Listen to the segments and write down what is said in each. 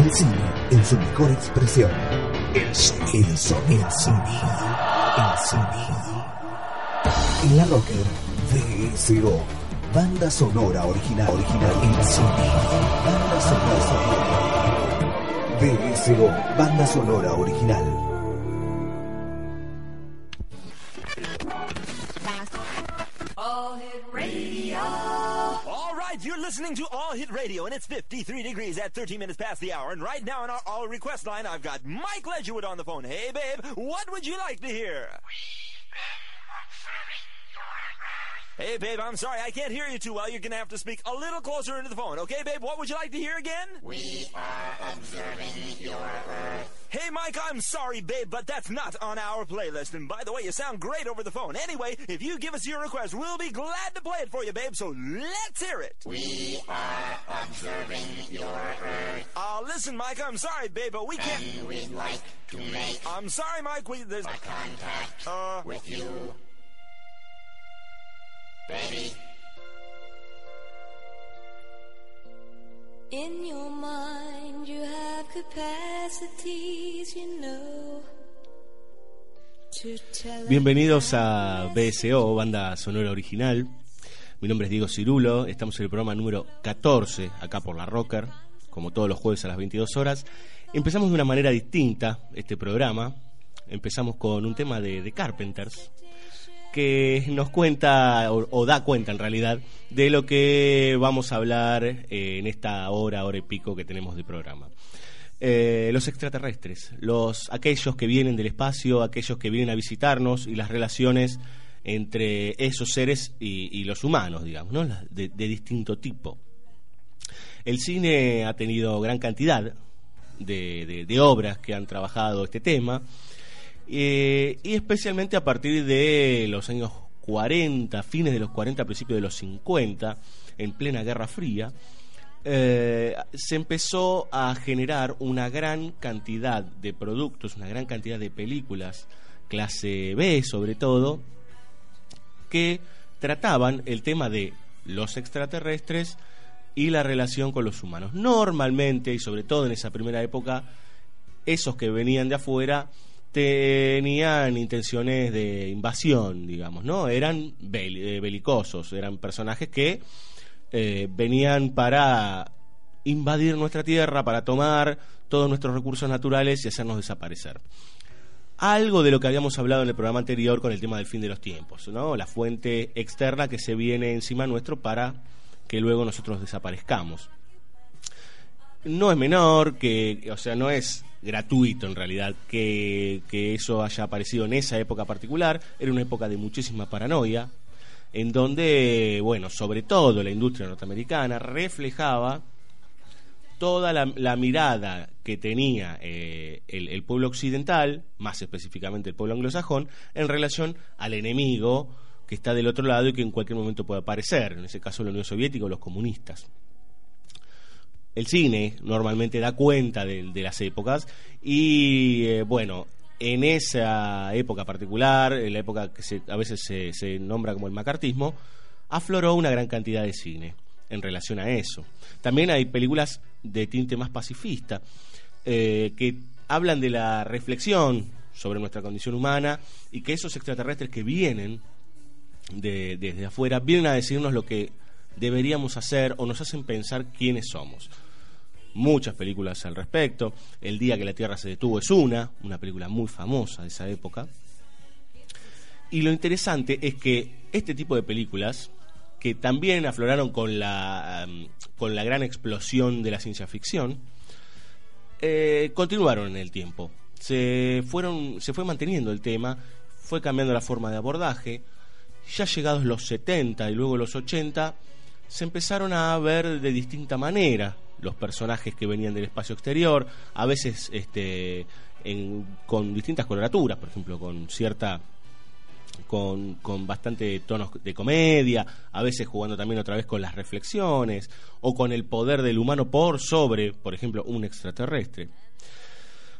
El cine en su mejor expresión. El sonido. El sonido. El sonido. El sonido. En la Rocker, VSO. Banda sonora original. Original. El sonido. Banda sonora. VSO. Banda sonora original. Listening to All Hit Radio, and it's 53 degrees at 13 minutes past the hour. And right now on our All Request line, I've got Mike Ledgerwood on the phone. Hey, babe, what would you like to hear? Hey, babe, I'm sorry, I can't hear you too well. You're gonna have to speak a little closer into the phone. Okay, babe, what would you like to hear again? We are observing your Earth. Hey, Mike, I'm sorry, babe, but that's not on our playlist. And by the way, you sound great over the phone. Anyway, if you give us your request, we'll be glad to play it for you, babe. So let's hear it. We are observing your Earth. Uh, listen, Mike, I'm sorry, babe, but we can't. And we'd like to make I'm sorry, Mike. We there's. a contact Uh, with you. Baby, In your mind, you have capacities, you know. To tell Bienvenidos a BSO, banda sonora original. Mi nombre es Diego Cirulo, estamos en el programa número 14, acá por la Rocker, como todos los jueves a las 22 horas. Empezamos de una manera distinta este programa. Empezamos con un tema de, de Carpenters, que nos cuenta, o, o da cuenta en realidad, de lo que vamos a hablar eh, en esta hora, hora y pico que tenemos de programa. Eh, los extraterrestres, los aquellos que vienen del espacio, aquellos que vienen a visitarnos y las relaciones entre esos seres y, y los humanos, digamos, ¿no? De, distinto tipo. El cine ha tenido gran cantidad de- de obras que han trabajado este tema, eh, y especialmente a partir de los años 40, fines de los 40, principios de los 50, en plena Guerra Fría, eh, se empezó a generar una gran cantidad de productos, una gran cantidad de películas, clase B sobre todo, que trataban el tema de los extraterrestres y la relación con los humanos. Normalmente, y sobre todo en esa primera época, esos que venían de afuera tenían intenciones de invasión, digamos, ¿no? Eran eh, belicosos, eran personajes que eh, venían para invadir nuestra tierra, para tomar todos nuestros recursos naturales y hacernos desaparecer. Algo de lo que habíamos hablado en el programa anterior con el tema del fin de los tiempos, ¿no? La fuente externa que se viene encima nuestro para que luego nosotros desaparezcamos no es menor, que, o sea, no es gratuito en realidad que, eso haya aparecido en esa época particular. Era una época de muchísima paranoia, en donde, bueno, sobre todo la industria norteamericana reflejaba toda la, la mirada que tenía eh, el, el pueblo occidental, más específicamente el pueblo anglosajón, en relación al enemigo que está del otro lado y que en cualquier momento puede aparecer, en ese caso la Unión Soviética o los comunistas el cine normalmente da cuenta de, de las épocas y eh, bueno, en esa época particular, en la época que se- a veces se, se nombra como el macartismo, afloró una gran cantidad de cine en relación a eso. También hay películas de tinte más pacifista eh, que hablan de la reflexión sobre nuestra condición humana y que esos extraterrestres que vienen de- desde afuera vienen a decirnos lo que deberíamos hacer o nos hacen pensar quiénes somos. Muchas películas al respecto. El día que la Tierra se detuvo es una, una película muy famosa de esa época. Y lo interesante es que este tipo de películas, que también afloraron con la, con la gran explosión de la ciencia ficción, eh, continuaron en el tiempo. Se, fueron, se fue manteniendo el tema, fue cambiando la forma de abordaje. Ya llegados los 70 y luego los 80, se empezaron a ver de distinta manera los personajes que venían del espacio exterior, a veces este, en- con distintas coloraturas, por ejemplo, con cierta con, con bastante tonos de comedia, a veces jugando también otra vez con las reflexiones o con el poder del humano por sobre, por ejemplo, un extraterrestre.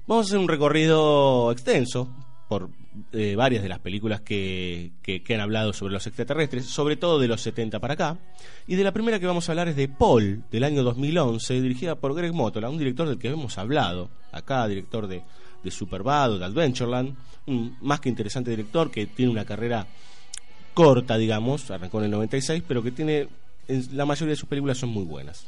Vamos a hacer un recorrido extenso por eh, varias de las películas que, que, han hablado sobre los extraterrestres, sobre todo de los 70 para acá. Y de la primera que vamos a hablar es de Paul, del año 2011, dirigida por Greg Motola, un director del que hemos hablado acá, director de, de Superbad de Adventureland, un más que interesante director que tiene una carrera corta, digamos, arrancó en el 96, pero que tiene, en la mayoría de sus películas son muy buenas.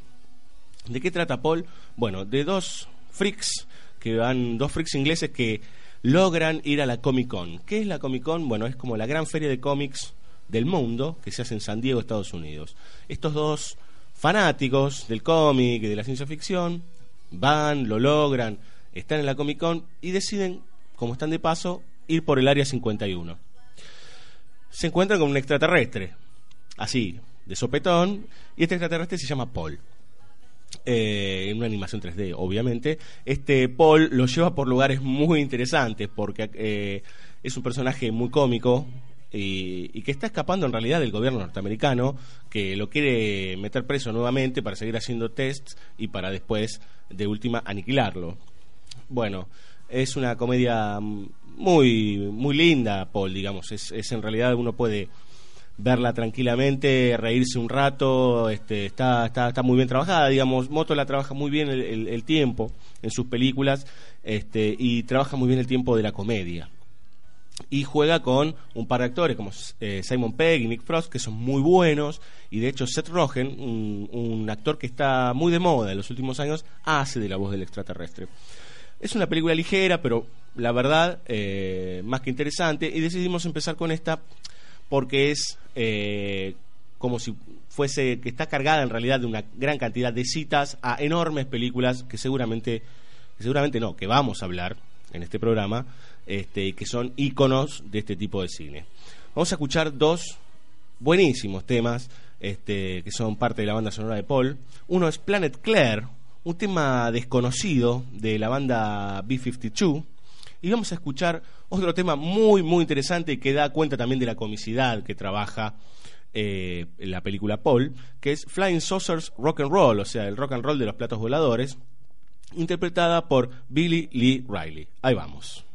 ¿De qué trata Paul? Bueno, de dos freaks que van, dos freaks ingleses que logran ir a la Comic Con. ¿Qué es la Comic Con? Bueno, es como la gran feria de cómics del mundo que se hace en San Diego, Estados Unidos. Estos dos fanáticos del cómic y de la ciencia ficción van, lo logran, están en la Comic Con y deciden, como están de paso, ir por el área 51. Se encuentran con un extraterrestre, así, de sopetón, y este extraterrestre se llama Paul. Eh, en una animación 3D, obviamente. Este Paul lo lleva por lugares muy interesantes porque eh, es un personaje muy cómico y, que está escapando en realidad del gobierno norteamericano que lo quiere meter preso nuevamente para seguir haciendo tests y para después, de última, aniquilarlo. Bueno, es una comedia muy, muy linda, Paul, digamos. Es en realidad uno puede verla tranquilamente, reírse un rato, este, está, está, está muy bien trabajada, digamos, Moto la trabaja muy bien el, tiempo en sus películas este, y trabaja muy bien el tiempo de la comedia. Y juega con un par de actores como eh, Simon Pegg y Nick Frost, que son muy buenos, y de hecho Seth Rogen, un, un actor que está muy de moda en los últimos años, hace de la voz del extraterrestre. Es una película ligera, pero la verdad, eh, más que interesante, y decidimos empezar con esta porque es eh, como si fuese que está cargada en realidad de una gran cantidad de citas a enormes películas que seguramente seguramente no que vamos a hablar en este programa este que son íconos de este tipo de cine. Vamos a escuchar dos buenísimos temas este que son parte de la banda sonora de Paul. Uno es Planet Claire un tema desconocido de la banda B52 y vamos a escuchar otro tema muy, muy interesante que da cuenta también de la comicidad que trabaja eh, la película Paul, que es Flying Saucers Rock and Roll, o sea, el rock and roll de los platos voladores, interpretada por Billy Lee Riley. Ahí vamos.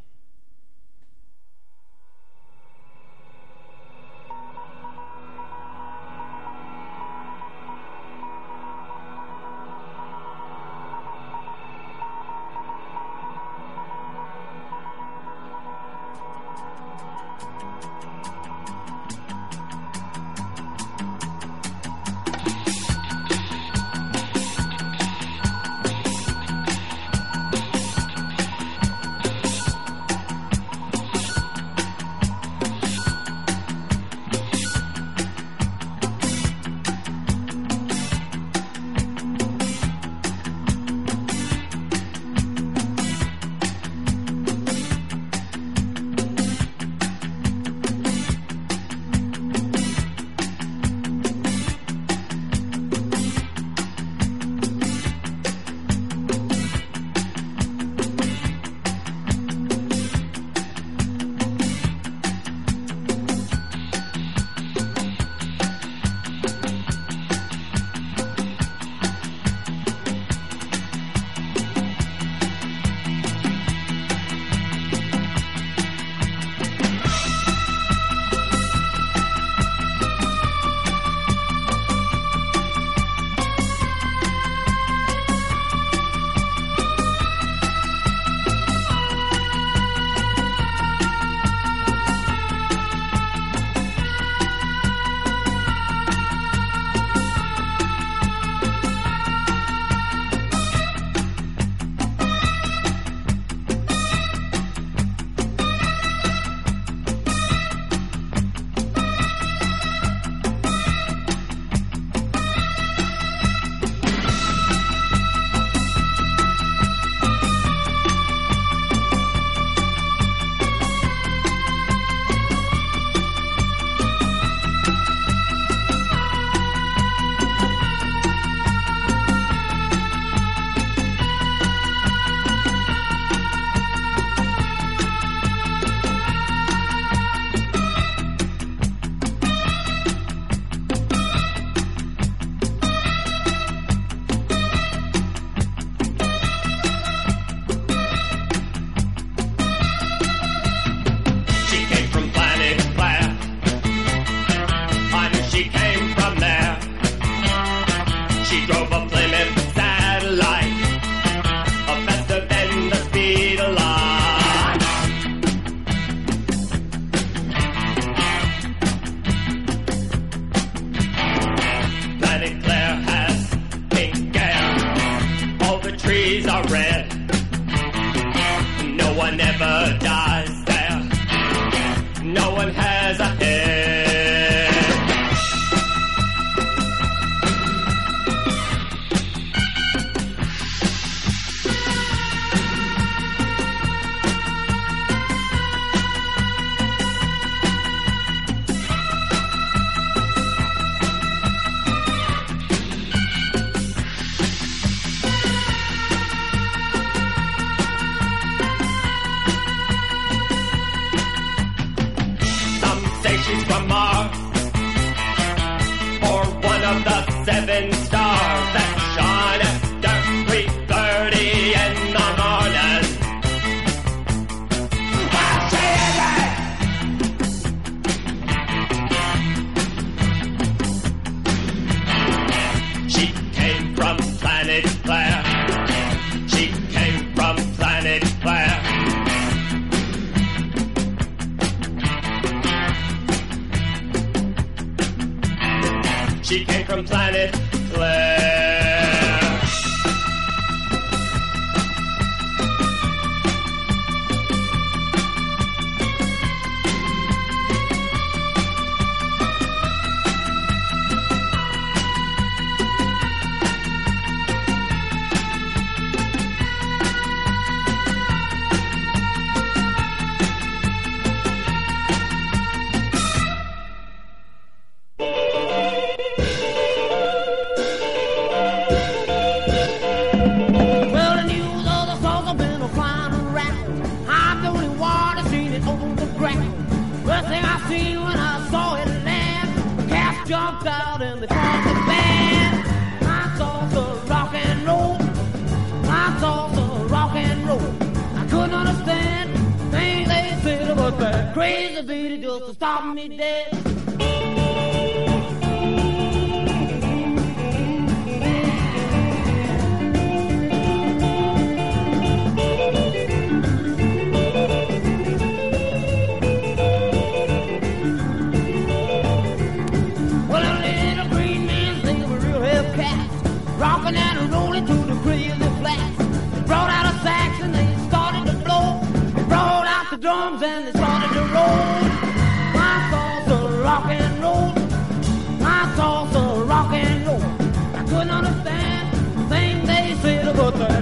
About that crazy beat just to stop me dead.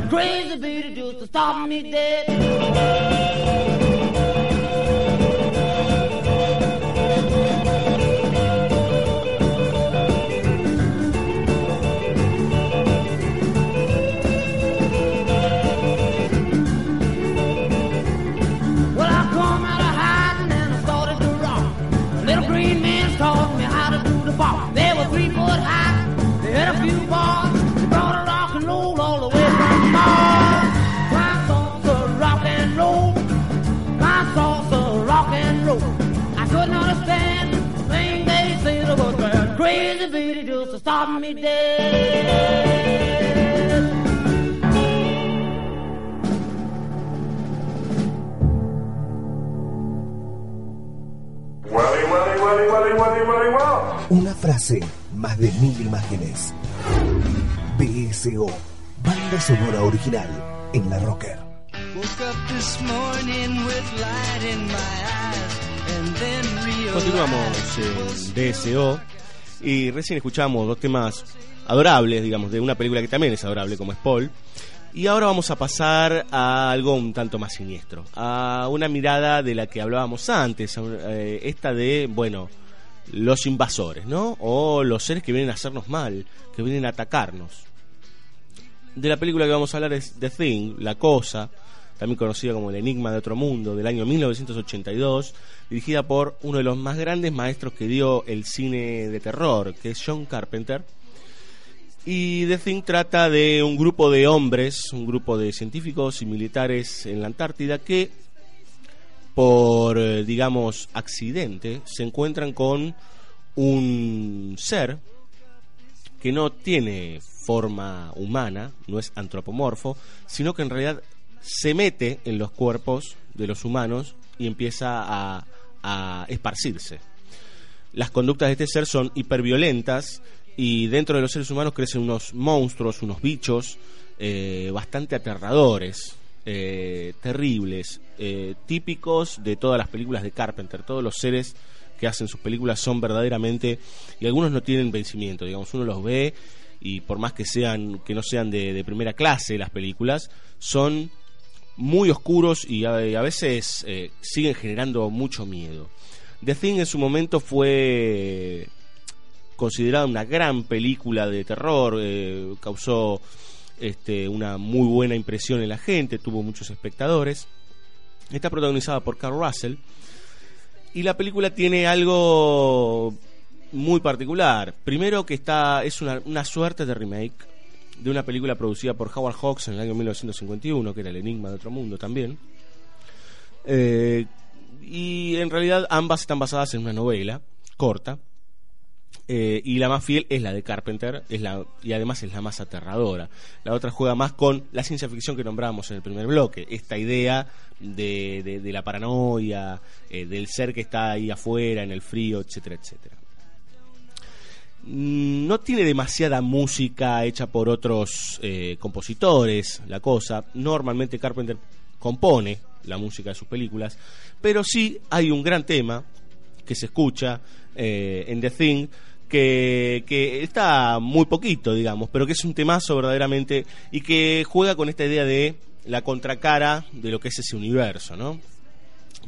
Crazy beat just to stop me dead. Crazy just to stop me dead. Una frase, más de mil imágenes. BSO, banda sonora original en la Rocker. Woke up this morning with light in my eyes and then realized Continuamos en DSO y recién escuchamos dos temas adorables, digamos, de una película que también es adorable como es Paul. Y ahora vamos a pasar a algo un tanto más siniestro, a una mirada de la que hablábamos antes, eh, esta de, bueno, los invasores, ¿no? O los seres que vienen a hacernos mal, que vienen a atacarnos. De la película que vamos a hablar es The Thing, La Cosa, también conocida como El Enigma de Otro Mundo, del año 1982, dirigida por uno de los más grandes maestros que dio el cine de terror, que es John Carpenter. Y The Thing trata de un grupo de hombres, un grupo de científicos y militares en la Antártida que, por, eh, digamos, accidente, se encuentran con un ser que no tiene forma humana, no es antropomorfo, sino que en realidad se mete en los cuerpos de los humanos y empieza a, a esparcirse. Las conductas de este ser son hiperviolentas y dentro de los seres humanos crecen unos monstruos, unos bichos eh, bastante aterradores, eh, terribles, eh, típicos de todas las películas de Carpenter. Todos los seres que hacen sus películas son verdaderamente y algunos no tienen vencimiento. Digamos, uno los ve y por más que sean que no sean de, de primera clase las películas, son muy oscuros y a, veces eh, siguen generando mucho miedo. The Thing en su momento fue considerada una gran película de terror, eh, causó este, una muy buena impresión en la gente, tuvo muchos espectadores. Está protagonizada por Carl Russell y la película tiene algo muy particular. Primero que está es una suerte de remake de una película producida por Howard Hawks en el año 1951, que era El Enigma de Otro Mundo también. Eh, y en realidad ambas están basadas en una novela corta. eh, y la más fiel es la de Carpenter es la, y además es la más aterradora. La otra juega más con la ciencia ficción que nombrábamos en el primer bloque, esta idea de, de- de la paranoia, eh, del ser que está ahí afuera, en el frío, etcétera, etcétera. Mm, No tiene demasiada música hecha por otros eh, compositores, la cosa. Normalmente Carpenter compone la música de sus películas, pero sí hay un gran tema que se escucha eh, en The Thing que, que está muy poquito, digamos, pero que es un temazo verdaderamente y que juega con esta idea de la contracara de lo que es ese universo, ¿no?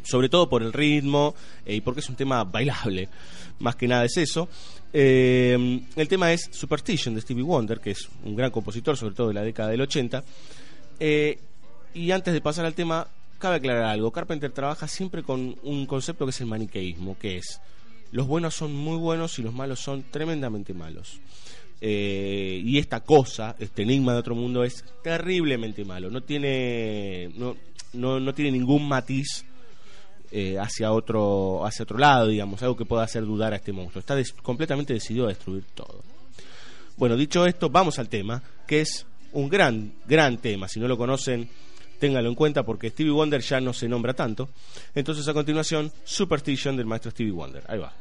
sobre todo por el ritmo eh, y porque es un tema bailable, más que nada es eso. Eh, el tema es Superstition de Stevie Wonder, que es un gran compositor, sobre todo de la década del 80. Eh, y antes de pasar al tema, cabe aclarar algo. Carpenter trabaja siempre con un concepto que es el maniqueísmo, que es los buenos son muy buenos y los malos son tremendamente malos. Eh, y esta cosa, este enigma de otro mundo, es terriblemente malo. No tiene, no, no, no tiene ningún matiz eh, hacia otro hacia otro lado, digamos, algo que pueda hacer dudar a este monstruo. Está completamente decidido a destruir todo. Bueno, dicho esto, vamos al tema, que es un gran, gran tema. Si no lo conocen, ténganlo en cuenta porque Stevie Wonder ya no se nombra tanto. Entonces, a continuación, Superstition del maestro Stevie Wonder. Ahí va.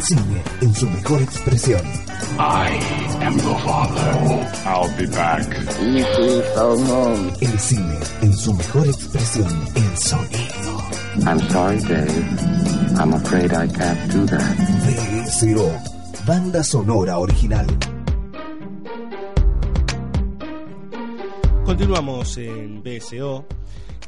El cine en su mejor expresión. I am your father. I'll be back. El cine en su mejor expresión. El sonido. I'm sorry, Dave. I'm afraid I can't do that. VSO. Banda sonora original. Continuamos en BSO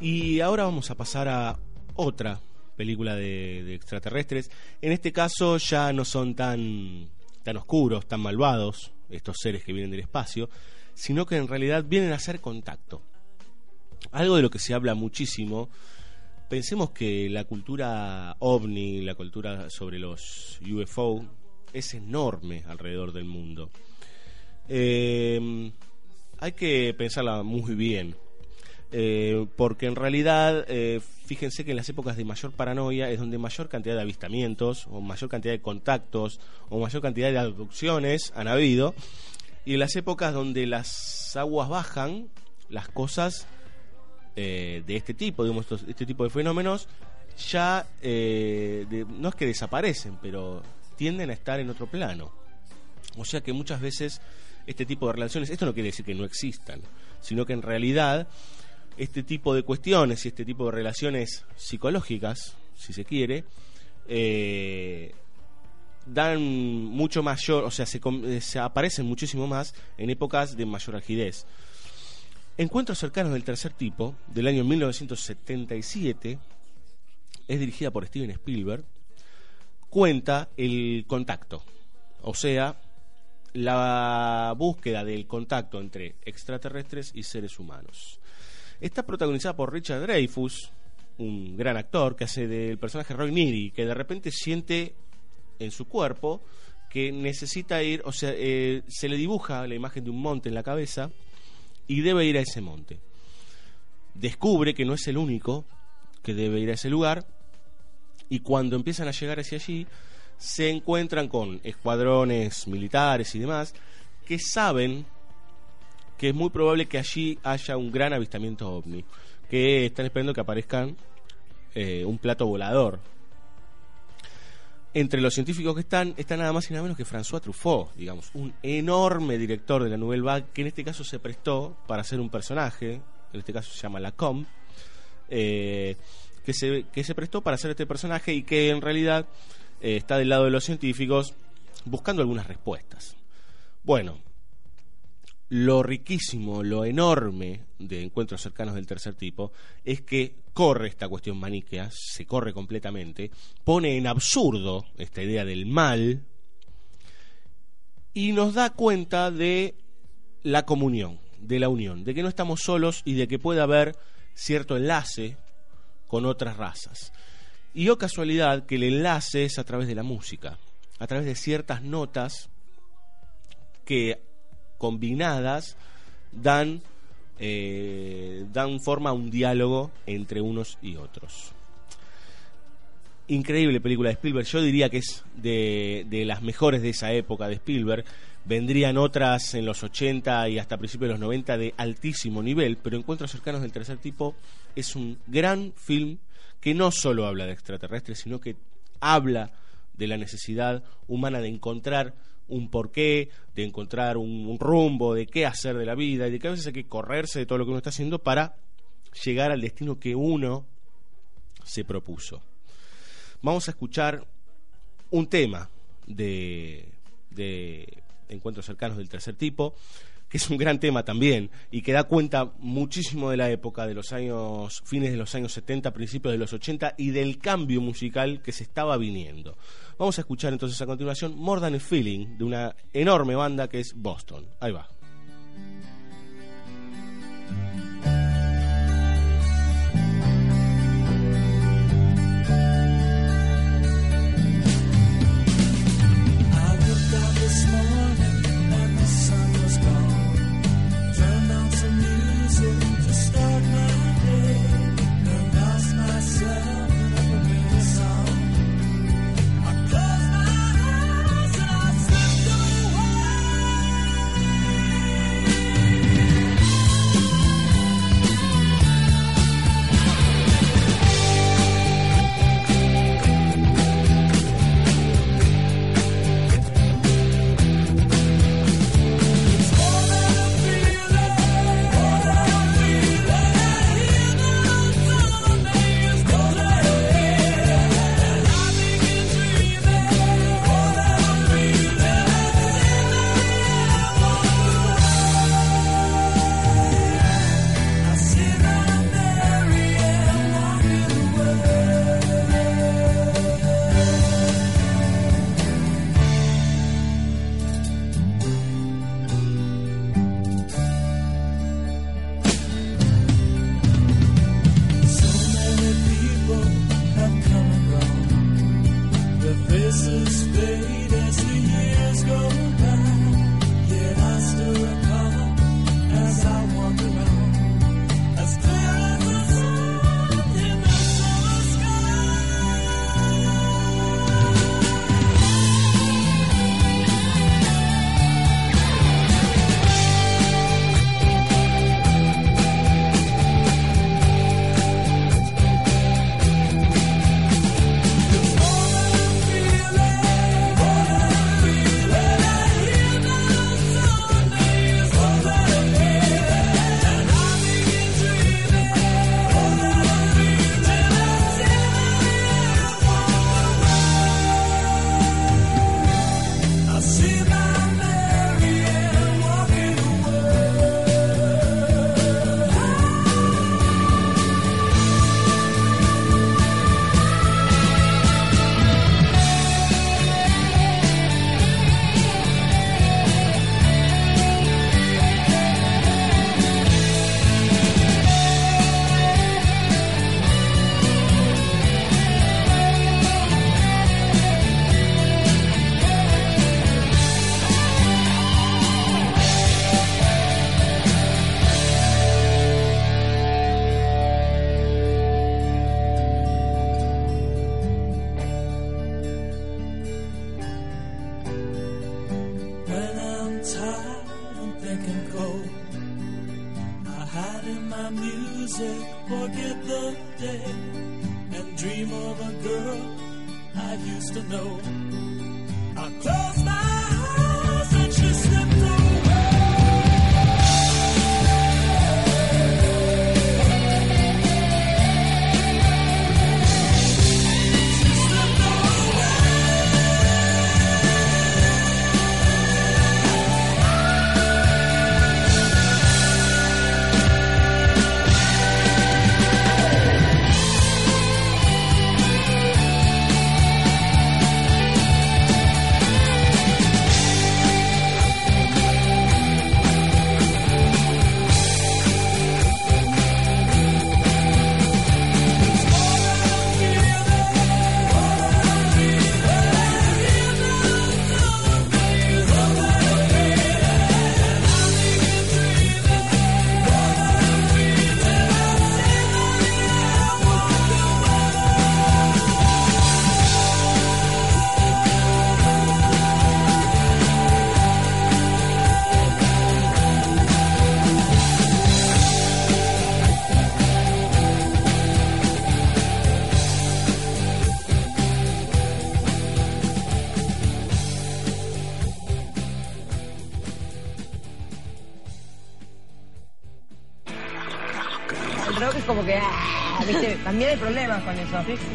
y ahora vamos a pasar a otra película de, extraterrestres. En este caso ya no son tan, tan oscuros, tan malvados estos seres que vienen del espacio, sino que en realidad vienen a hacer contacto. Algo de lo que se habla muchísimo. Pensemos que la cultura ovni, la cultura sobre los UFO, es enorme alrededor del mundo. Eh, hay que pensarla muy bien. Eh, porque en realidad, eh, fíjense que en las épocas de mayor paranoia es donde mayor cantidad de avistamientos, o mayor cantidad de contactos, o mayor cantidad de abducciones han habido. Y en las épocas donde las aguas bajan, las cosas eh, de este tipo, digamos, estos- este tipo de fenómenos, ya eh, de- no es que desaparecen, pero tienden a estar en otro plano. O sea que muchas veces este tipo de relaciones, esto no quiere decir que no existan, sino que en realidad este tipo de cuestiones y este tipo de relaciones psicológicas, si se quiere, eh, dan mucho mayor, o sea, se, eh, se aparecen muchísimo más en épocas de mayor rigidez. Encuentros cercanos del tercer tipo, del año 1977, es dirigida por Steven Spielberg, cuenta el contacto, o sea, la búsqueda del contacto entre extraterrestres y seres humanos. Está protagonizada por Richard Dreyfus, un gran actor que hace del personaje Roy Neary, que de repente siente en su cuerpo que necesita ir, o sea, eh, se le dibuja la imagen de un monte en la cabeza y debe ir a ese monte. Descubre que no es el único que debe ir a ese lugar y cuando empiezan a llegar hacia allí se encuentran con escuadrones militares y demás que saben que es muy probable que allí haya un gran avistamiento ovni, que están esperando que aparezcan eh, un plato volador. Entre los científicos que están, está nada más y nada menos que François Truffaut, digamos, un enorme director de la Nouvelle Vague, que en este caso se prestó para hacer un personaje, en este caso se llama Lacombe, eh, que, se, que se prestó para hacer este personaje y que en realidad eh, está del lado de los científicos buscando algunas respuestas. Bueno, lo riquísimo, lo enorme de encuentros cercanos del tercer tipo es que corre esta cuestión maniquea, se corre completamente, pone en absurdo esta idea del mal y nos da cuenta de la comunión, de la unión, de que no estamos solos y de que puede haber cierto enlace con otras razas. Y oh casualidad que el enlace es a través de la música, a través de ciertas notas que combinadas dan, eh, dan forma a un diálogo entre unos y otros. Increíble película de Spielberg, yo diría que es de, de las mejores de esa época de Spielberg. Vendrían otras en los 80 y hasta principios de los 90 de altísimo nivel, pero Encuentros cercanos del tercer tipo es un gran film que no solo habla de extraterrestres, sino que habla de la necesidad humana de encontrar un porqué, de encontrar un, rumbo, de qué hacer de la vida y de que a veces hay que correrse de todo lo que uno está haciendo para llegar al destino que uno se propuso. Vamos a escuchar un tema de, de Encuentros cercanos del tercer tipo, que es un gran tema también y que da cuenta muchísimo de la época de los años fines de los años 70, principios de los 80 y del cambio musical que se estaba viniendo. Vamos a escuchar entonces a continuación More Feeling de una enorme banda que es Boston. Ahí va.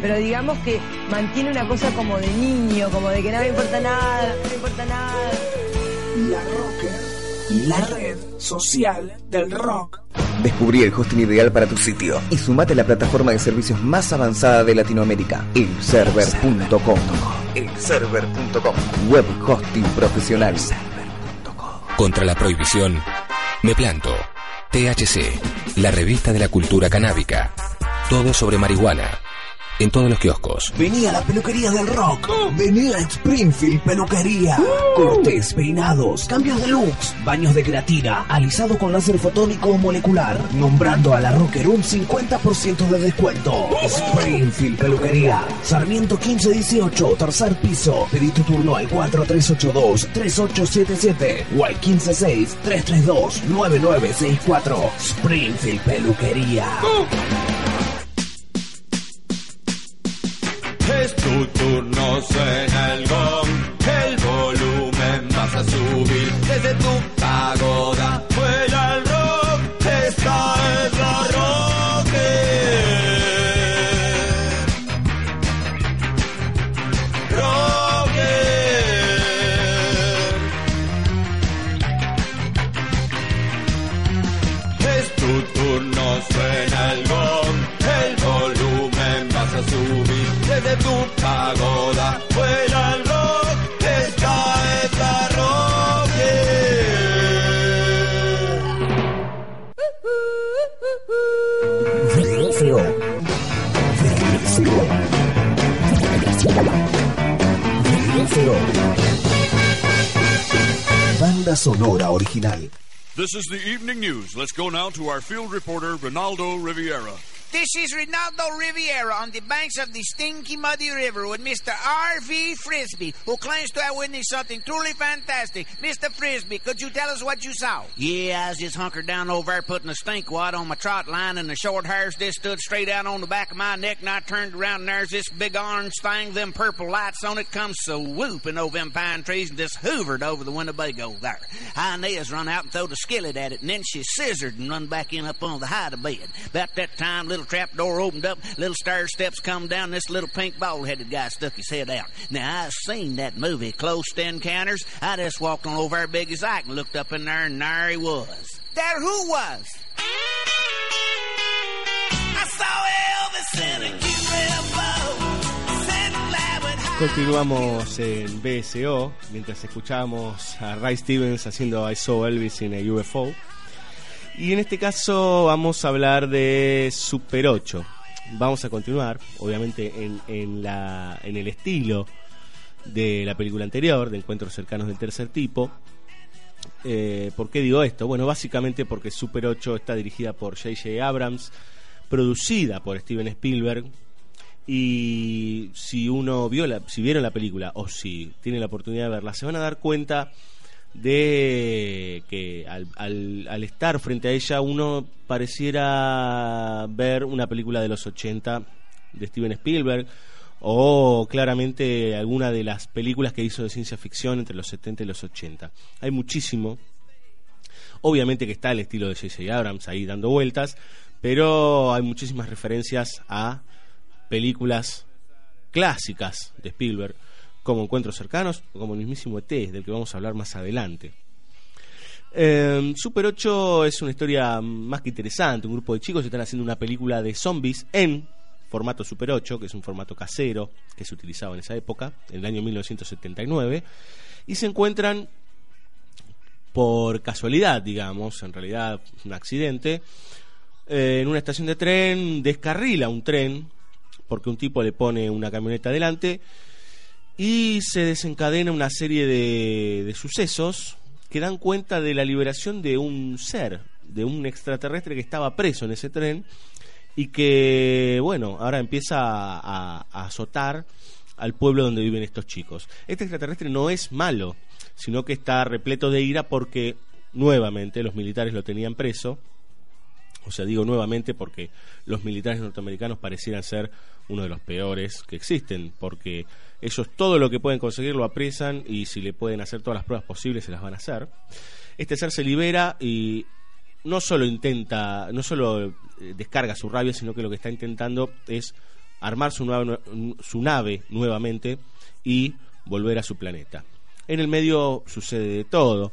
Pero digamos que mantiene una cosa como de niño, como de que no me importa nada, no me importa nada. La Rocker, la red social del rock. Descubrí el hosting ideal para tu sitio y sumate a la plataforma de servicios más avanzada de Latinoamérica, elserver.com. Elserver.com. Web hosting profesional. Contra la prohibición, me planto. THC, la revista de la cultura canábica. Todo sobre marihuana. En todos los kioscos. Vení a la peluquería del rock. Vení a Springfield Peluquería. Cortes, peinados, cambios de looks, baños de queratina, alisado con láser fotónico o molecular. Nombrando a la Rocker un 50% de descuento. Springfield Peluquería. Sarmiento 1518, tercer piso. Pedí tu turno al 4382-3877 o al 156-332-9964. Springfield Peluquería. Es tu turno, original. This is the evening news. Let's go now to our field reporter, Ronaldo Riviera. This is Ronaldo Riviera on the banks of the stinky muddy river with Mr. R.V. Frisbee, who claims to have witnessed something truly fantastic. Mr. Frisbee, could you tell us what you saw? Yeah, I was just hunkered down over there putting a stink wad on my trot line, and the short hairs just stood straight out on the back of my neck, and I turned around, and there's this big orange thing, them purple lights on it, comes so whooping over them pine trees and just hoovered over the Winnebago there. Inez run out and throwed a skillet at it, and then she scissored and run back in up on the hide of bed. About that time, little trap door opened up, little stair steps come down, this little pink bald-headed guy stuck his head out. Now, I seen that movie, Close Encounters. I just walked on over there big as I can, looked up in there, and there he was. There who was? I saw Elvis in a Continuamos en BSO mientras escuchamos a Ray Stevens haciendo I Saw Elvis in a UFO. Y en este caso vamos a hablar de Super 8. Vamos a continuar, obviamente, en, en, la, en el estilo de la película anterior, de Encuentros Cercanos del Tercer Tipo. Eh, ¿Por qué digo esto? Bueno, básicamente porque Super 8 está dirigida por J.J. Abrams, producida por Steven Spielberg, y si uno vio la, si vieron la película o si tienen la oportunidad de verla, se van a dar cuenta de que al, al- estar frente a ella uno pareciera ver una película de los 80 de Steven Spielberg o claramente alguna de las películas que hizo de ciencia ficción entre los 70 y los 80. Hay muchísimo. Obviamente que está el estilo de J.J. Abrams ahí dando vueltas, pero hay muchísimas referencias a películas clásicas de Spielberg, como Encuentros Cercanos o como el mismísimo ET, del que vamos a hablar más adelante. Eh, Super 8 es una historia más que interesante. Un grupo de chicos están haciendo una película de zombies en formato Super 8, que es un formato casero que se utilizaba en esa época, en el año 1979, y se encuentran por casualidad, digamos, en realidad un accidente, eh, en una estación de tren, descarrila un tren, porque un tipo le pone una camioneta adelante, y se desencadena una serie de, sucesos que dan cuenta de la liberación de un ser, de un extraterrestre que estaba preso en ese tren y que, bueno, ahora empieza a, a azotar al pueblo donde viven estos chicos. Este extraterrestre no es malo, sino que está repleto de ira porque nuevamente los militares lo tenían preso. O sea, digo nuevamente porque los militares norteamericanos parecieran ser uno de los peores que existen, porque ellos todo lo que pueden conseguir lo apresan y si le pueden hacer todas las pruebas posibles se las van a hacer. Este ser se libera y no solo intenta, no solo eh, descarga su rabia, sino que lo que está intentando es armar su nave, su nave nuevamente y volver a su planeta. En el medio sucede de todo.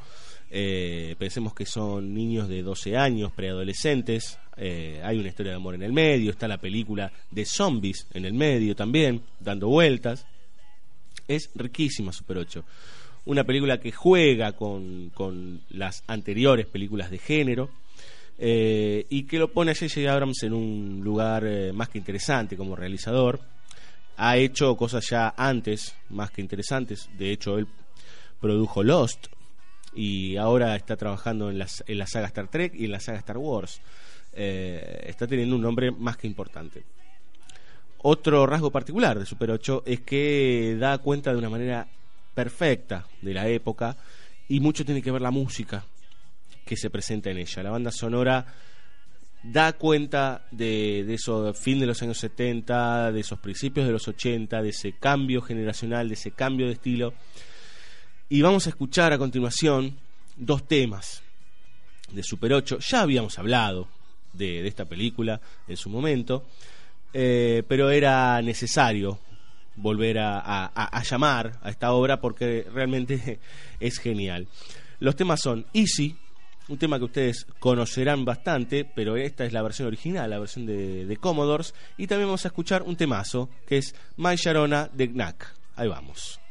Eh, pensemos que son niños de 12 años, preadolescentes. eh, hay una historia de amor en el medio. Está la película de zombies en el medio también, dando vueltas. Es riquísima Super 8. Una película que juega con, con las anteriores películas de género eh, y que lo pone a J.J. Abrams en un lugar eh, más que interesante como realizador. Ha hecho cosas ya antes más que interesantes. De hecho, él produjo Lost y ahora está trabajando en, las, en la saga Star Trek y en la saga Star Wars. Eh, está teniendo un nombre más que importante. Otro rasgo particular de Super 8 es que da cuenta de una manera perfecta de la época y mucho tiene que ver la música que se presenta en ella. La banda sonora da cuenta de, de eso fin de los años 70, de esos principios de los 80, de ese cambio generacional, de ese cambio de estilo. Y vamos a escuchar a continuación dos temas de Super 8. Ya habíamos hablado de esta película en su momento, eh, pero era necesario volver a, llamar a esta obra porque realmente es genial. Los temas son Easy, un tema que ustedes conocerán bastante, pero esta es la versión original, la versión de, de Commodores, y también vamos a escuchar un temazo que es My Sharona de Knack. Ahí vamos.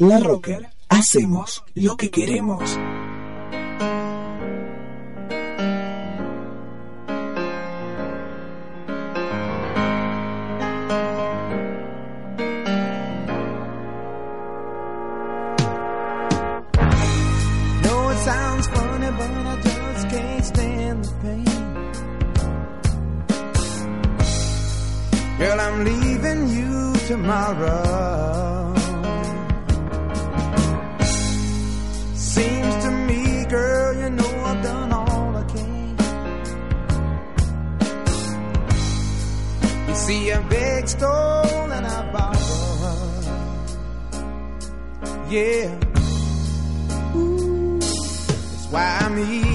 La Rocker, hacemos lo que queremos. see a big stone and I borrow. Yeah, Ooh, that's why I'm here.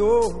Senhor.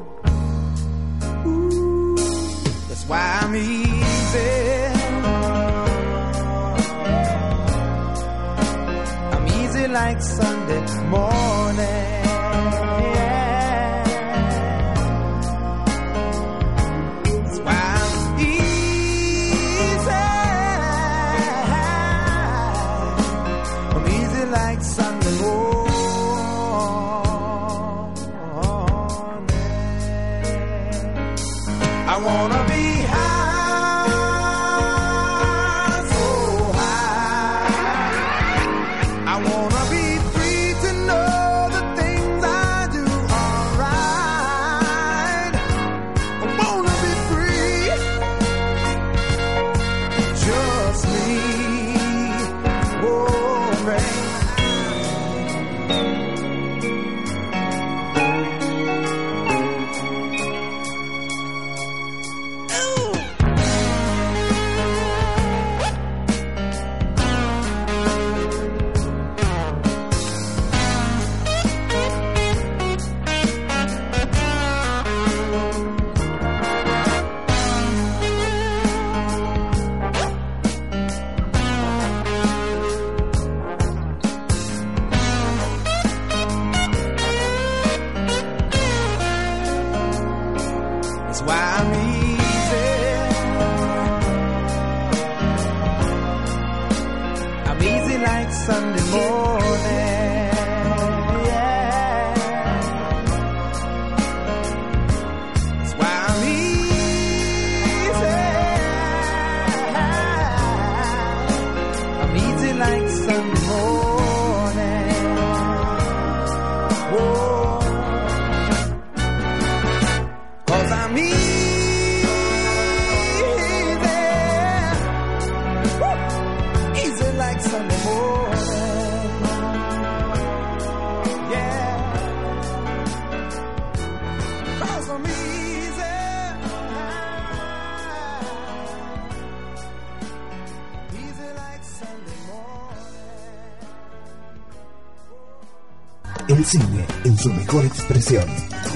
Expresión.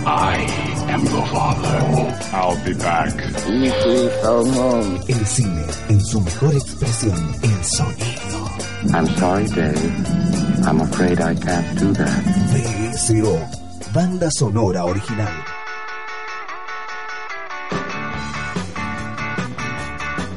I am your father. I'll be back. El cine en su mejor expresión. El sonido. I'm sorry, Dave. I'm afraid I can't do that. VSO. Banda sonora original.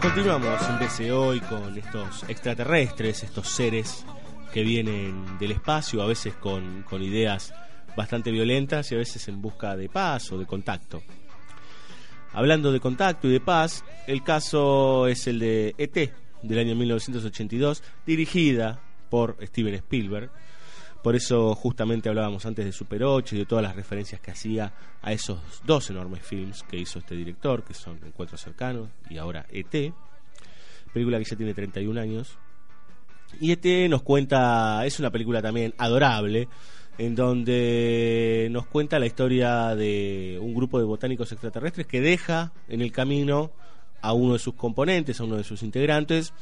Continuamos en BCO y con estos extraterrestres, estos seres que vienen del espacio, a veces con, con ideas bastante violentas y a veces en busca de paz o de contacto. Hablando de contacto y de paz, el caso es el de ET del año 1982, dirigida por Steven Spielberg. Por eso justamente hablábamos antes de Super 8 y de todas las referencias que hacía a esos dos enormes films que hizo este director, que son Encuentros Cercanos y ahora ET, película que ya tiene 31 años. Y ET nos cuenta, es una película también adorable, en donde nos cuenta la historia de un grupo de botánicos extraterrestres que deja en el camino a uno de sus componentes, a uno de sus integrantes,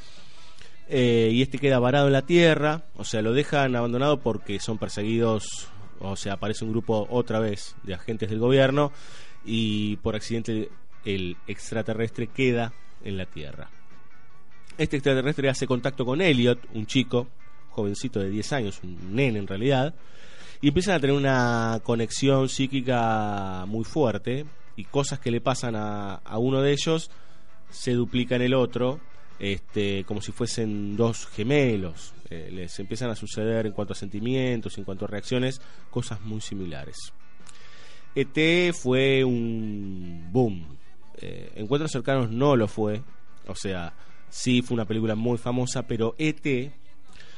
eh, y este queda varado en la Tierra, o sea, lo dejan abandonado porque son perseguidos, o sea, aparece un grupo otra vez de agentes del gobierno y por accidente el extraterrestre queda en la Tierra. Este extraterrestre hace contacto con Elliot, un chico, jovencito de 10 años, un nene en realidad, y empiezan a tener una conexión psíquica muy fuerte y cosas que le pasan a, a uno de ellos se duplican el otro este, como si fuesen dos gemelos. Eh, les empiezan a suceder en cuanto a sentimientos, en cuanto a reacciones, cosas muy similares. ET fue un boom. Eh, Encuentros cercanos no lo fue. O sea, sí fue una película muy famosa, pero ET,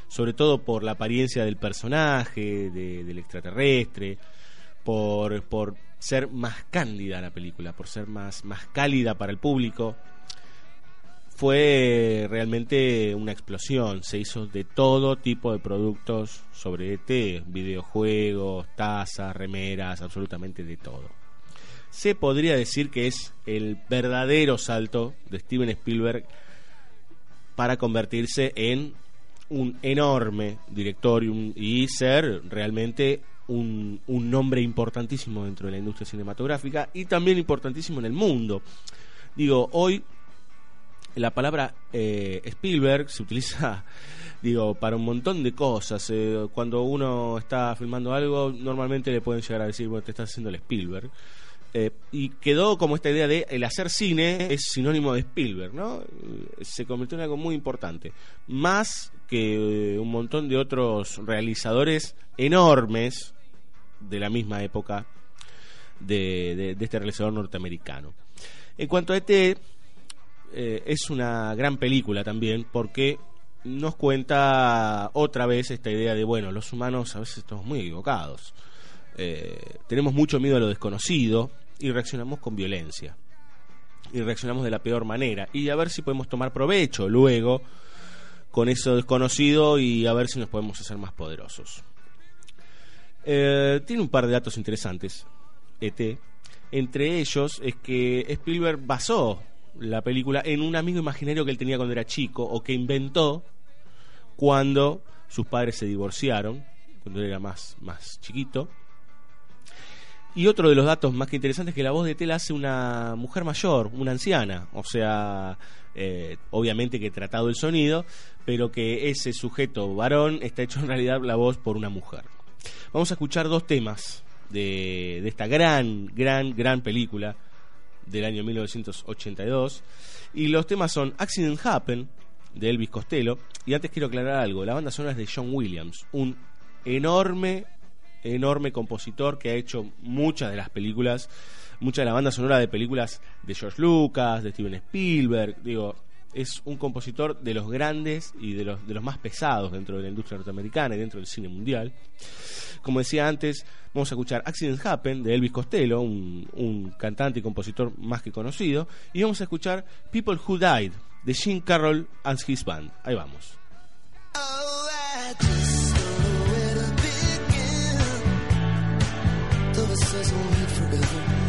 sobre todo por la apariencia del personaje, de- del extraterrestre, por, por ser más cándida la película, por ser más, más cálida para el público, fue realmente una explosión. Se hizo de todo tipo de productos sobre ET, videojuegos, tazas, remeras, absolutamente de todo. Se podría decir que es el verdadero salto de Steven Spielberg para convertirse en un enorme director y, un- y ser realmente un, un nombre importantísimo dentro de la industria cinematográfica y también importantísimo en el mundo. Digo, hoy la palabra eh, Spielberg se utiliza, digo, para un montón de cosas. Eh, cuando uno está filmando algo, normalmente le pueden llegar a decir, bueno, te estás haciendo el Spielberg. Eh, y quedó como esta idea de el hacer cine es sinónimo de Spielberg, ¿no? Eh, Se convirtió en algo muy importante. Más que eh, un montón de otros realizadores enormes de la misma época de, este realizador norteamericano. En cuanto a ET, eh, es una gran película también porque nos cuenta otra vez esta idea de, bueno, los humanos a veces estamos muy equivocados. Eh, tenemos mucho miedo a lo desconocido y reaccionamos con violencia. Y reaccionamos de la peor manera. Y a ver si podemos tomar provecho luego con eso desconocido y a ver si nos podemos hacer más poderosos. Eh, tiene un par de datos interesantes, ET. Entre ellos es que Spielberg basó la película en un amigo imaginario que él tenía cuando era chico o que inventó cuando sus padres se divorciaron, cuando él era más, más chiquito. Y otro de los datos más que interesantes es que la voz de Tel hace una mujer mayor, una anciana, o sea, eh, obviamente que tratado el sonido, pero que ese sujeto varón está hecho en realidad la voz por una mujer. Vamos a escuchar dos temas de, de esta gran, gran, gran película del año 1982. Y los temas son Accident Happen, de Elvis Costello. Y antes quiero aclarar algo, la banda sonora es de John Williams, un enorme, enorme compositor que ha hecho muchas de las películas, mucha de la banda sonora de películas de George Lucas, de Steven Spielberg, digo, es un compositor de los grandes y de los, de los más pesados dentro de la industria norteamericana y dentro del cine mundial. Como decía antes, vamos a escuchar Accident Happen de Elvis Costello, un, cantante y compositor más que conocido, y vamos a escuchar People Who Died de Gene Carroll and His Band. Ahí vamos. Oh, promises won't be forgiven.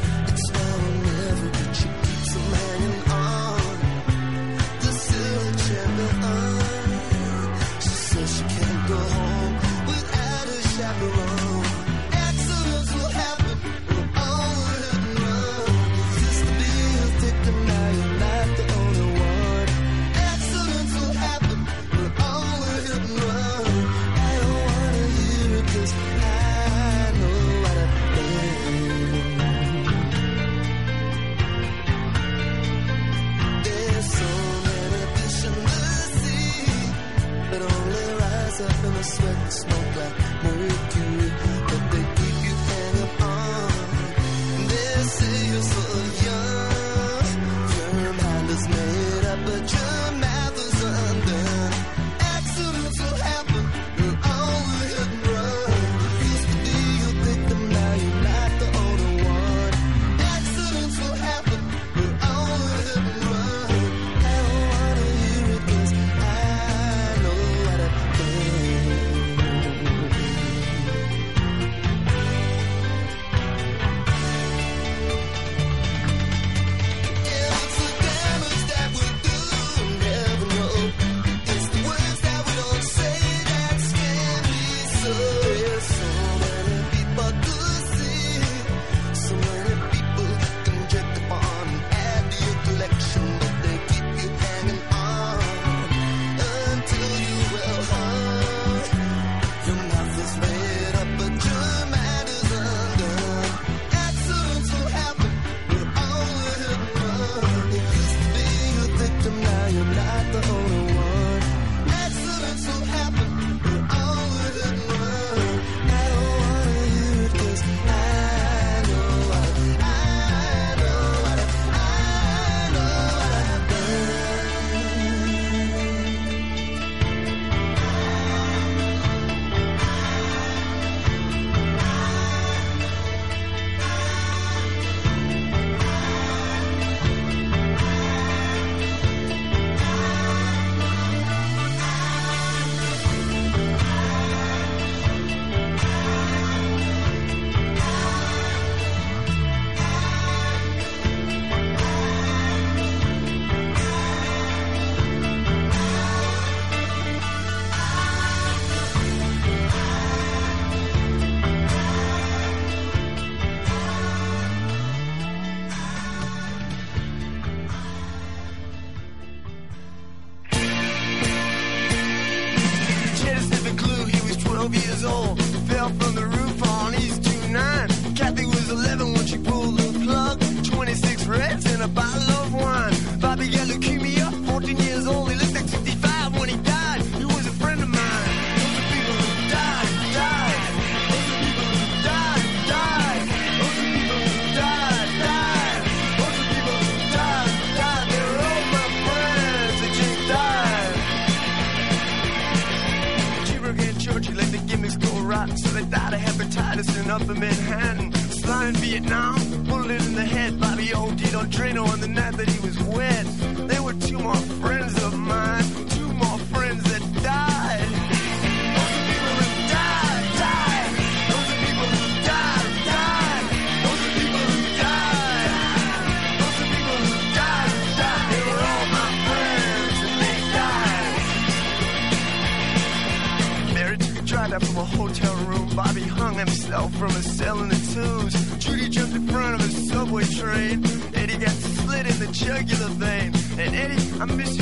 just And Eddie,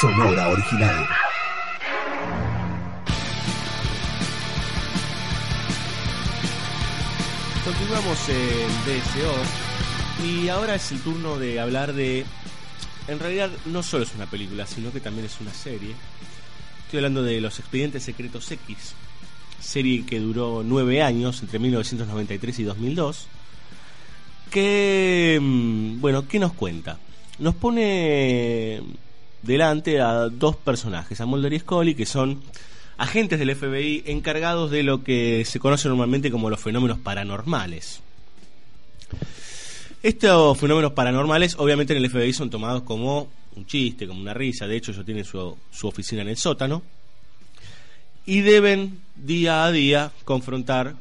sonora original. Continuamos en BSO y ahora es el turno de hablar de... En realidad no solo es una película, sino que también es una serie. Estoy hablando de Los Expedientes Secretos X, serie que duró nueve años, entre 1993 y 2002. Que, mm, bueno, ¿qué nos cuenta? Nos pone delante a dos personajes, a Mulder y Scully, que son agentes del FBI encargados de lo que se conoce normalmente como los fenómenos paranormales. Estos fenómenos paranormales, obviamente en el FBI son tomados como un chiste, como una risa. De hecho, ellos tienen su, su oficina en el sótano. Y deben día a día confrontar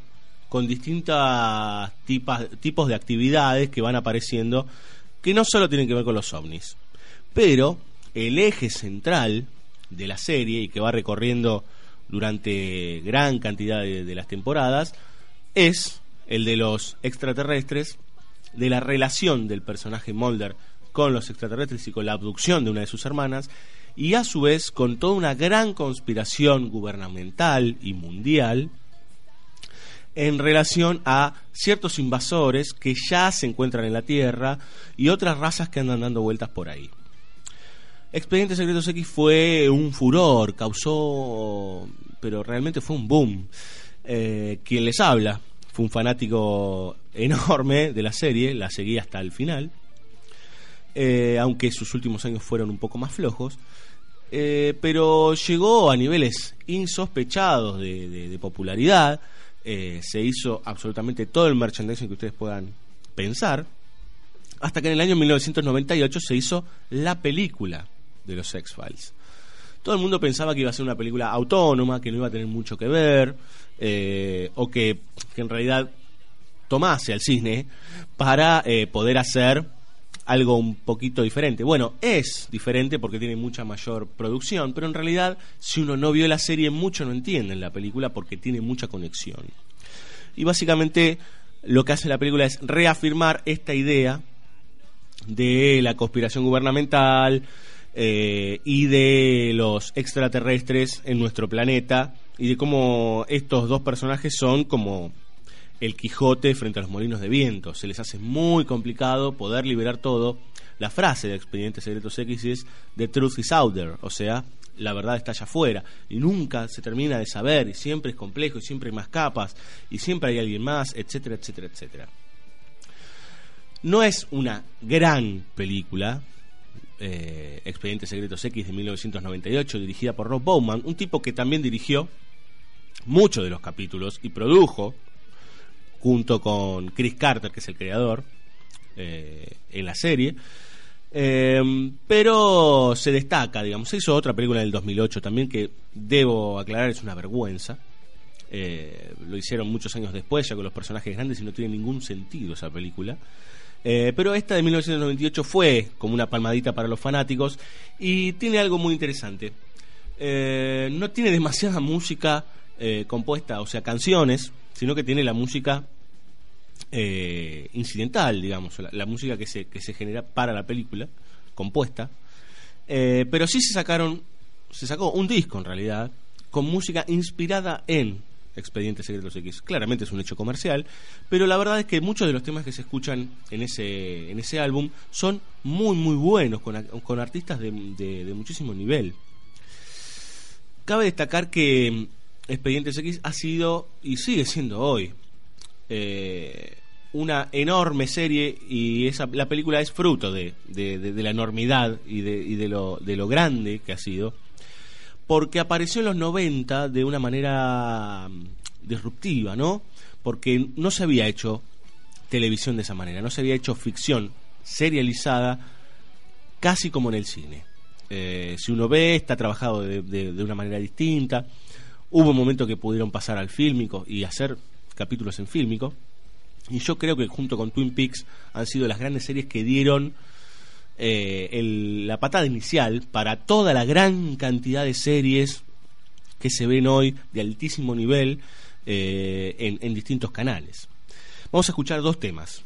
con distintas tipas- tipos de actividades que van apareciendo que no solo tienen que ver con los ovnis. Pero el eje central de la serie y que va recorriendo durante gran cantidad de, las temporadas es el de los extraterrestres, de la relación del personaje Mulder con los extraterrestres y con la abducción de una de sus hermanas, y a su vez con toda una gran conspiración gubernamental y mundial en relación a ciertos invasores que ya se encuentran en la Tierra y otras razas que andan dando vueltas por ahí. Expedientes Secretos X fue un furor, causó, pero realmente fue un boom. Eh, quien les habla fue un fanático enorme de la serie, la seguí hasta el final, eh, aunque sus últimos años fueron un poco más flojos. Eh, pero llegó a niveles insospechados de, popularidad. se hizo absolutamente todo el merchandising que ustedes puedan pensar. Hasta que en el año 1998 se hizo la película de los X-Files. Todo el mundo pensaba que iba a ser una película autónoma, que no iba a tener mucho que ver, eh, o que, que en realidad tomase al cine para eh, poder hacer algo un poquito diferente. Bueno, es diferente porque tiene mucha mayor producción, pero en realidad si uno no vio la serie mucho no entiende en la película porque tiene mucha conexión. Y básicamente lo que hace la película es reafirmar esta idea de la conspiración gubernamental eh, y de los extraterrestres en nuestro planeta y de cómo estos dos personajes son como el Quijote frente a los molinos de viento. Se les hace muy complicado poder liberar todo. La frase de Expedientes Secretos X es The truth is out there, o sea, la verdad está allá afuera y nunca se termina de saber y siempre es complejo y siempre hay más capas y siempre hay alguien más, etcétera, etcétera, etcétera. No es una gran película, eh, Expedientes Secretos X de 1998, dirigida por Rob Bowman, un tipo que también dirigió muchos de los capítulos y produjo, junto con Chris Carter, que es el creador, eh, en la serie. Eh, pero se destaca, digamos, se hizo otra película del 2008 también que debo aclarar es una vergüenza. Eh, lo hicieron muchos años después, ya con los personajes grandes y no tiene ningún sentido esa película. Eh, pero esta de 1998 fue como una palmadita para los fanáticos y tiene algo muy interesante. Eh, no tiene demasiada música eh, compuesta, o sea, canciones, sino que tiene la música incidental, digamos, la, la música que se, que se genera para la película, compuesta. Pero sí se sacaron, se sacó un disco en realidad, con música inspirada en Expedientes Secretos X. Claramente es un hecho comercial, pero la verdad es que muchos de los temas que se escuchan en ese, en ese álbum son muy, muy buenos, con, con artistas de, de- muchísimo nivel. Cabe destacar que mm, Expedientes X ha sido y sigue siendo hoy eh, una enorme serie y esa, la película es fruto de- de la enormidad y, de, y de, lo, de lo grande que ha sido porque apareció en los 90 de una manera mm, disruptiva, ¿no? Porque no se había hecho televisión de esa manera, no se había hecho ficción serializada casi como en el cine. Eh, si uno ve, está trabajado de, de- de una manera distinta. Hubo un momento que pudieron pasar al fílmico y hacer capítulos en fílmico. Y yo creo que junto con Twin Peaks han sido las grandes series que dieron eh, la patada inicial para toda la gran cantidad de series que se ven hoy de altísimo nivel eh, en, en distintos canales. Vamos a escuchar dos temas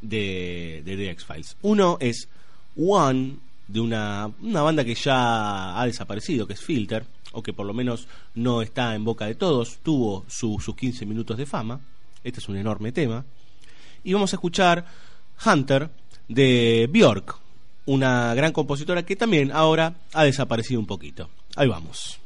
de, de The X-Files. Uno es One, de una, una banda que ya ha desaparecido, que es Filter, o que por lo menos no está en boca de todos, tuvo su- sus 15 minutos de fama. Este es un enorme tema. Y vamos a escuchar Hunter de Bjork, una gran compositora que también ahora ha desaparecido un poquito. Ahí vamos.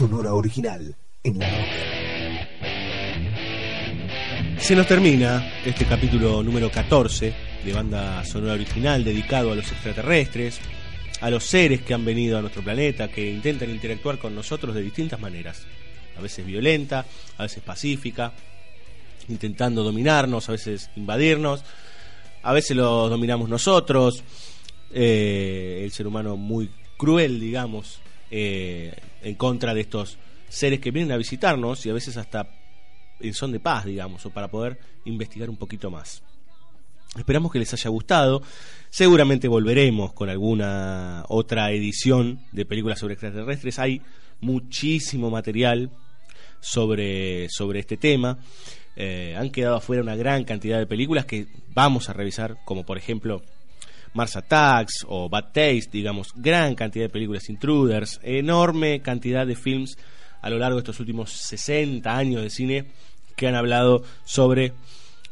Sonora original en la Se nos termina este capítulo número 14 de banda sonora original dedicado a los extraterrestres. a los seres que han venido a nuestro planeta, que intentan interactuar con nosotros de distintas maneras. A veces violenta, a veces pacífica, intentando dominarnos, a veces invadirnos, a veces los dominamos nosotros, eh, el ser humano muy cruel, digamos, eh, en contra de estos seres que vienen a visitarnos y a veces hasta en son de paz, digamos, o para poder investigar un poquito más. Esperamos que les haya gustado. Seguramente volveremos con alguna otra edición de películas sobre extraterrestres. Hay muchísimo material sobre, sobre este tema. Eh, han quedado afuera una gran cantidad de películas que vamos a revisar, como por ejemplo Mars Attacks o Bad Taste, digamos, gran cantidad de películas Intruders, enorme cantidad de films a lo largo de estos últimos 60 años de cine que han hablado sobre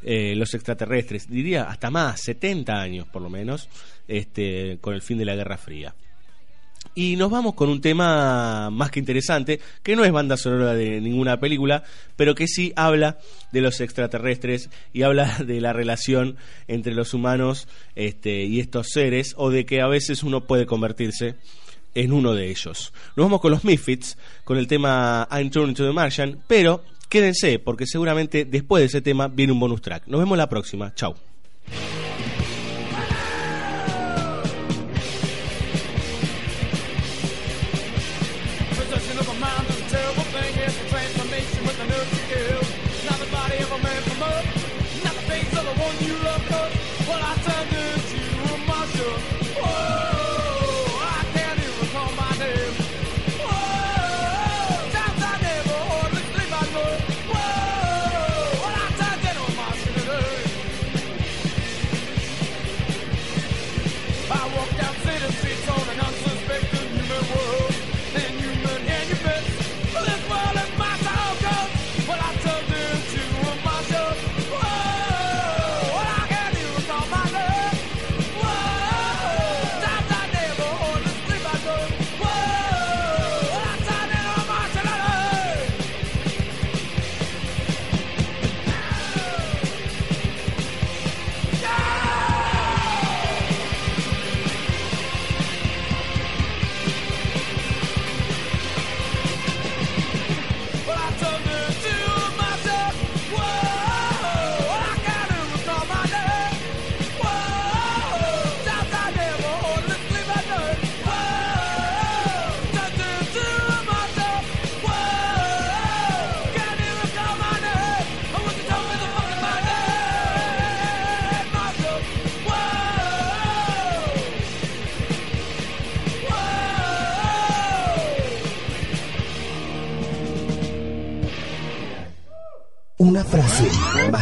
eh, los extraterrestres, diría hasta más, 70 años por lo menos, este, con el fin de la Guerra Fría. Y nos vamos con un tema más que interesante, que no es banda sonora de ninguna película, pero que sí habla de los extraterrestres y habla de la relación entre los humanos este, y estos seres, o de que a veces uno puede convertirse en uno de ellos. Nos vamos con los Misfits, con el tema I'm Turning to the Martian, pero quédense, porque seguramente después de ese tema viene un bonus track. Nos vemos la próxima. Chau.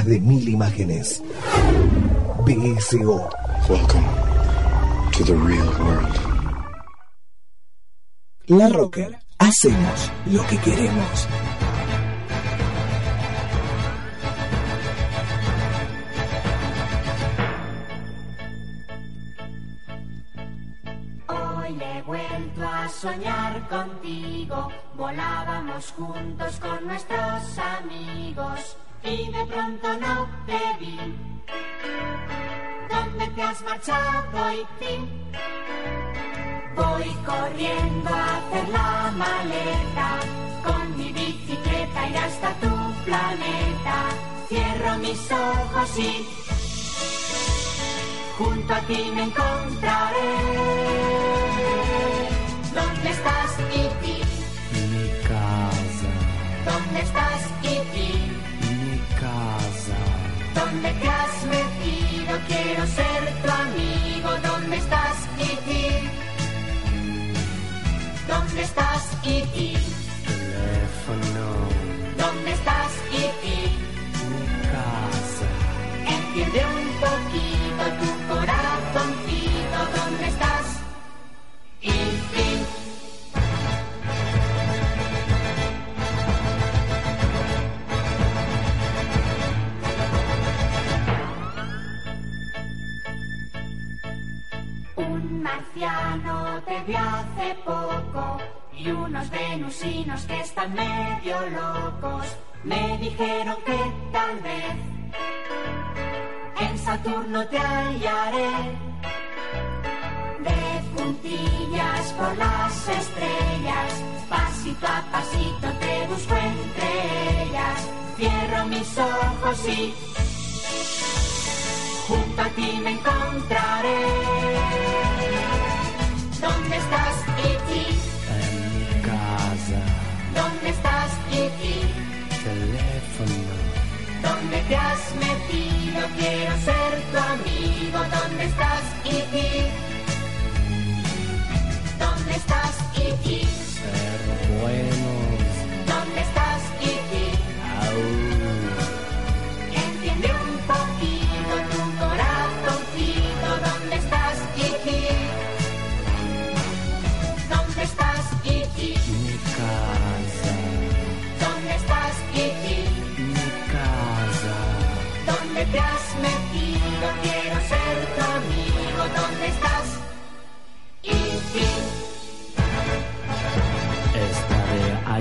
Más de mil imágenes. BSO. Welcome to the real world. La Rocker. Hacemos lo que queremos. Hoy he vuelto a soñar contigo, volábamos juntos con nuestros amigos y de pronto no te vi. ¿Dónde te has marchado y fin? Voy corriendo a hacer la maleta, con mi bicicleta ir hasta tu planeta. Cierro mis ojos y junto a ti me encontraré. ¿Dónde estás, E.T.? Mi casa, ¿Dónde estás, ¿Dónde te has metido? Quiero ser locos me dijeron que tal vez en Saturno te hallaré. De puntillas por las estrellas, pasito a pasito te busco entre ellas, cierro mis ojos y junto a ti me encontraré. ¿Dónde estás, E.T.? En mi casa, ¿Dónde estás, te has metido? Quiero ser tu amigo. ¿Dónde estás, E.T.? ¿Dónde estás, E.T.? ser buenos,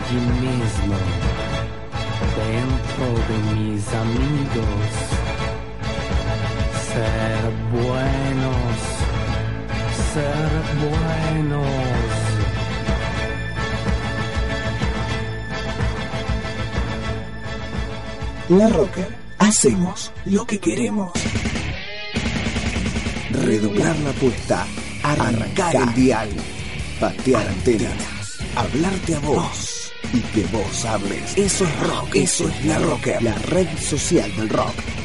allí mismo, dentro de mis amigos. Ser buenos, ser buenos. La Rocker, hacemos lo que queremos. Redoblar la apuesta, arrancar el dial, patear antenas, hablarte a vos y que vos hables. Eso es rock, eso es La Rocker, la red social del rock.